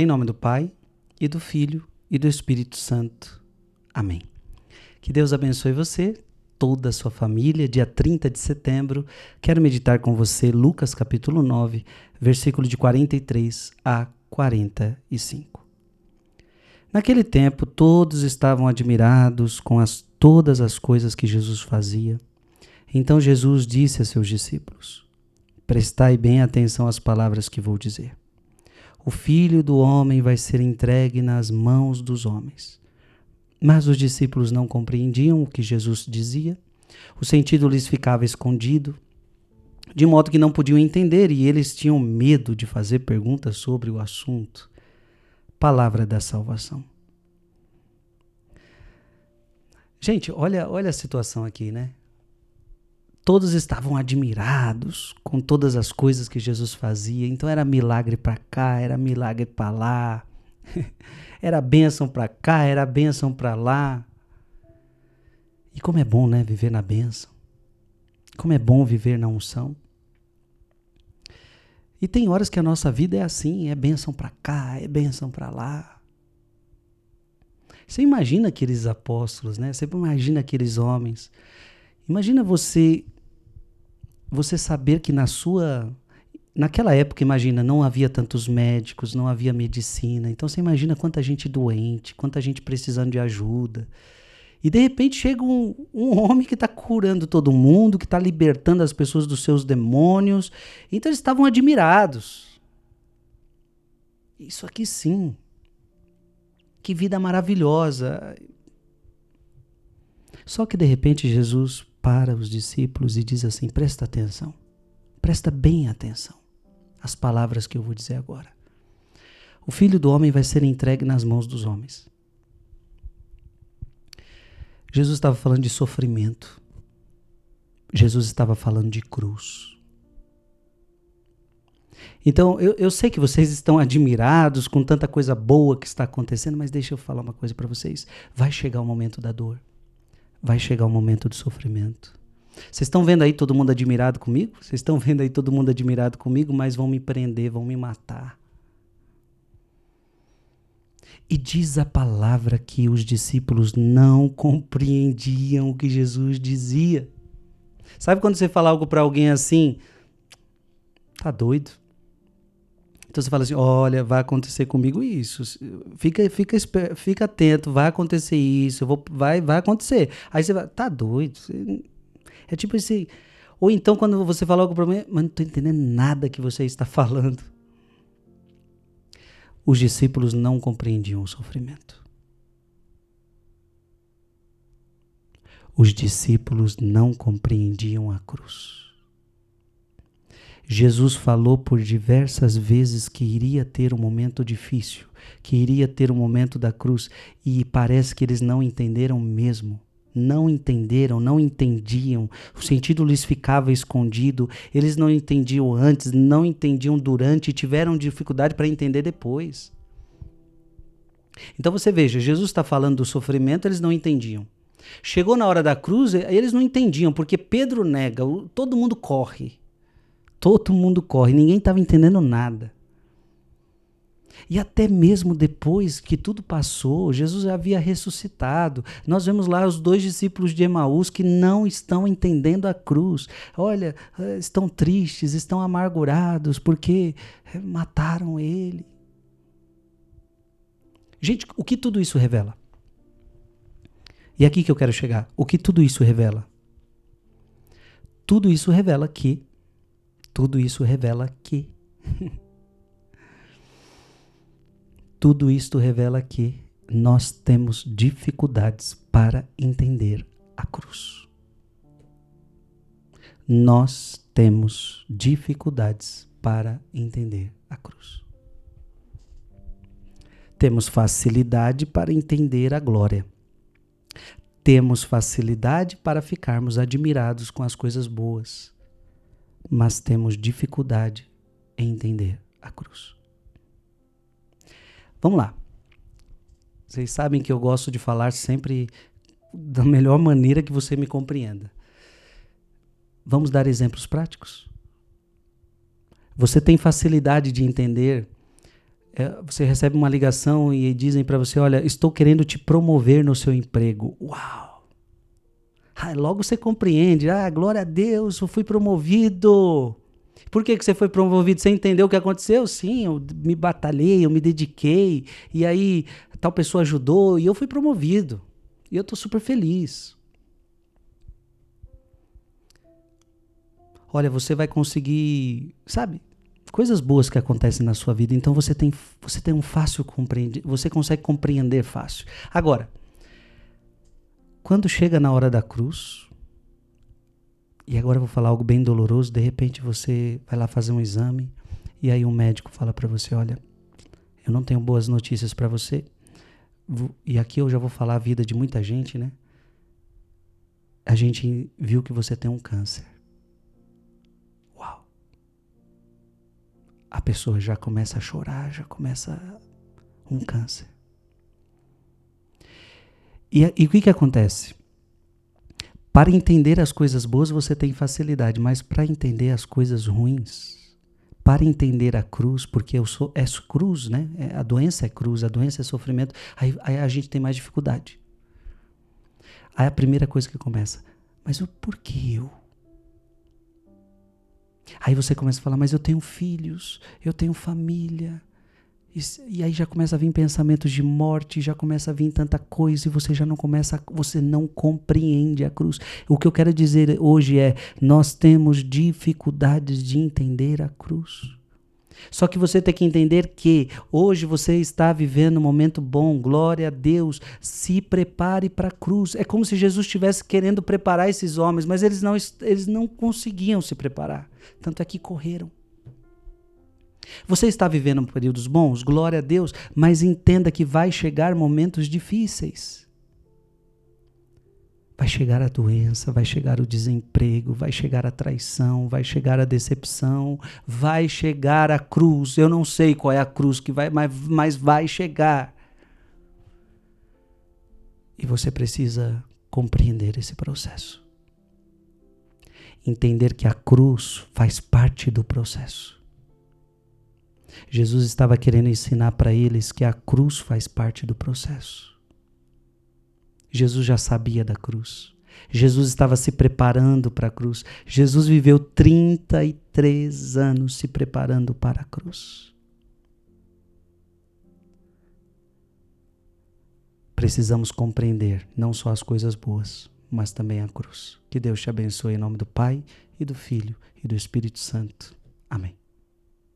Em nome do Pai, e do Filho, e do Espírito Santo. Amém. Que Deus abençoe você, toda a sua família. Dia 30 de setembro, quero meditar com você Lucas capítulo 9, versículo de 43 a 45. Naquele tempo, todos estavam admirados com as, todas as coisas que Jesus fazia. Então Jesus disse a seus discípulos: Prestai bem atenção às palavras que vou dizer. O filho do homem vai ser entregue nas mãos dos homens. Mas os discípulos não compreendiam o que Jesus dizia, o sentido lhes ficava escondido, de modo que não podiam entender e eles tinham medo de fazer perguntas sobre o assunto. Palavra da salvação. Gente, olha, olha a situação aqui, né? Todos estavam admirados com todas as coisas que Jesus fazia. Então era milagre para cá, era milagre para lá. era bênção para cá, era bênção para lá. E como é bom, né, viver na bênção. Como é bom viver na unção. E tem horas que a nossa vida é assim, é bênção para cá, é bênção para lá. Você imagina aqueles apóstolos, né? Você imagina aqueles homens. Imagina você você saber que na sua naquela época, imagina, não havia tantos médicos, não havia medicina. Então você imagina quanta gente doente, quanta gente precisando de ajuda. E de repente chega um, um homem que está curando todo mundo, que está libertando as pessoas dos seus demônios. Então eles estavam admirados. Isso aqui sim. Que vida maravilhosa. Só que de repente Jesus para os discípulos e diz assim: presta atenção, presta bem atenção às palavras que eu vou dizer agora. O filho do homem vai ser entregue nas mãos dos homens. Jesus estava falando de sofrimento. Jesus estava falando de cruz. Então, eu, eu sei que vocês estão admirados com tanta coisa boa que está acontecendo, mas deixa eu falar uma coisa para vocês. Vai chegar o momento da dor vai chegar o momento de sofrimento. Vocês estão vendo aí todo mundo admirado comigo? Vocês estão vendo aí todo mundo admirado comigo, mas vão me prender, vão me matar. E diz a palavra que os discípulos não compreendiam o que Jesus dizia. Sabe quando você fala algo para alguém assim? Tá doido? Então você fala assim: olha, vai acontecer comigo isso. Fica, fica, fica atento, vai acontecer isso, vou, vai, vai acontecer. Aí você vai, tá doido. É tipo assim. Ou então quando você fala algo para mim, mas não tô entendendo nada que você está falando. Os discípulos não compreendiam o sofrimento. Os discípulos não compreendiam a cruz. Jesus falou por diversas vezes que iria ter um momento difícil, que iria ter um momento da cruz, e parece que eles não entenderam mesmo. Não entenderam, não entendiam, o sentido lhes ficava escondido, eles não entendiam antes, não entendiam durante e tiveram dificuldade para entender depois. Então você veja, Jesus está falando do sofrimento, eles não entendiam. Chegou na hora da cruz, eles não entendiam, porque Pedro nega, todo mundo corre. Todo mundo corre, ninguém estava entendendo nada. E até mesmo depois que tudo passou, Jesus havia ressuscitado. Nós vemos lá os dois discípulos de Emaús que não estão entendendo a cruz. Olha, eh, estão tristes, estão amargurados porque eh, mataram ele. Gente, o que tudo isso revela? E é aqui que eu quero chegar. O que tudo isso revela? Tudo isso revela que tudo isso revela que. Tudo isto revela que nós temos dificuldades para entender a cruz. Nós temos dificuldades para entender a cruz. Temos facilidade para entender a glória. Temos facilidade para ficarmos admirados com as coisas boas mas temos dificuldade em entender a cruz. Vamos lá. Vocês sabem que eu gosto de falar sempre da melhor maneira que você me compreenda. Vamos dar exemplos práticos? Você tem facilidade de entender é, você recebe uma ligação e dizem para você: Olha, estou querendo te promover no seu emprego. Uau! Ah, logo você compreende: Ah, glória a Deus, eu fui promovido. Por que, que você foi promovido? Você entendeu o que aconteceu? Sim, eu me batalhei, eu me dediquei, e aí tal pessoa ajudou e eu fui promovido. E eu estou super feliz. Olha, você vai conseguir, sabe? Coisas boas que acontecem na sua vida, então você tem, você tem um fácil compreender, você consegue compreender fácil. Agora, quando chega na hora da cruz, e agora eu vou falar algo bem doloroso, de repente você vai lá fazer um exame e aí um médico fala para você, olha, eu não tenho boas notícias para você. E aqui eu já vou falar a vida de muita gente, né? A gente viu que você tem um câncer. Uau. A pessoa já começa a chorar, já começa um câncer. E, e o que, que acontece? Para entender as coisas boas você tem facilidade, mas para entender as coisas ruins, para entender a cruz, porque eu sou é cruz, né? É, a doença é cruz, a doença é sofrimento, aí, aí, a gente tem mais dificuldade. Aí a primeira coisa que começa, mas o porquê eu? Aí você começa a falar, mas eu tenho filhos, eu tenho família, e, e, aí já começa a vir pensamentos de morte, já começa a vir tanta coisa e você já não começa, você não compreende a cruz. O que eu quero dizer hoje é: nós temos dificuldades de entender a cruz. Só que você tem que entender que hoje você está vivendo um momento bom, glória a Deus. Se prepare para a cruz. É como se Jesus estivesse querendo preparar esses homens, mas eles não, eles não conseguiam se preparar. Tanto é que correram. Você está vivendo períodos bons? Glória a Deus, mas entenda que vai chegar momentos difíceis. Vai chegar a doença, vai chegar o desemprego, vai chegar a traição, vai chegar a decepção, vai chegar a cruz. Eu não sei qual é a cruz que vai, mas, mas vai chegar. E você precisa compreender esse processo. Entender que a cruz faz parte do processo. Jesus estava querendo ensinar para eles que a cruz faz parte do processo. Jesus já sabia da cruz. Jesus estava se preparando para a cruz. Jesus viveu 33 anos se preparando para a cruz. Precisamos compreender não só as coisas boas, mas também a cruz. Que Deus te abençoe em nome do Pai e do Filho e do Espírito Santo. Amém.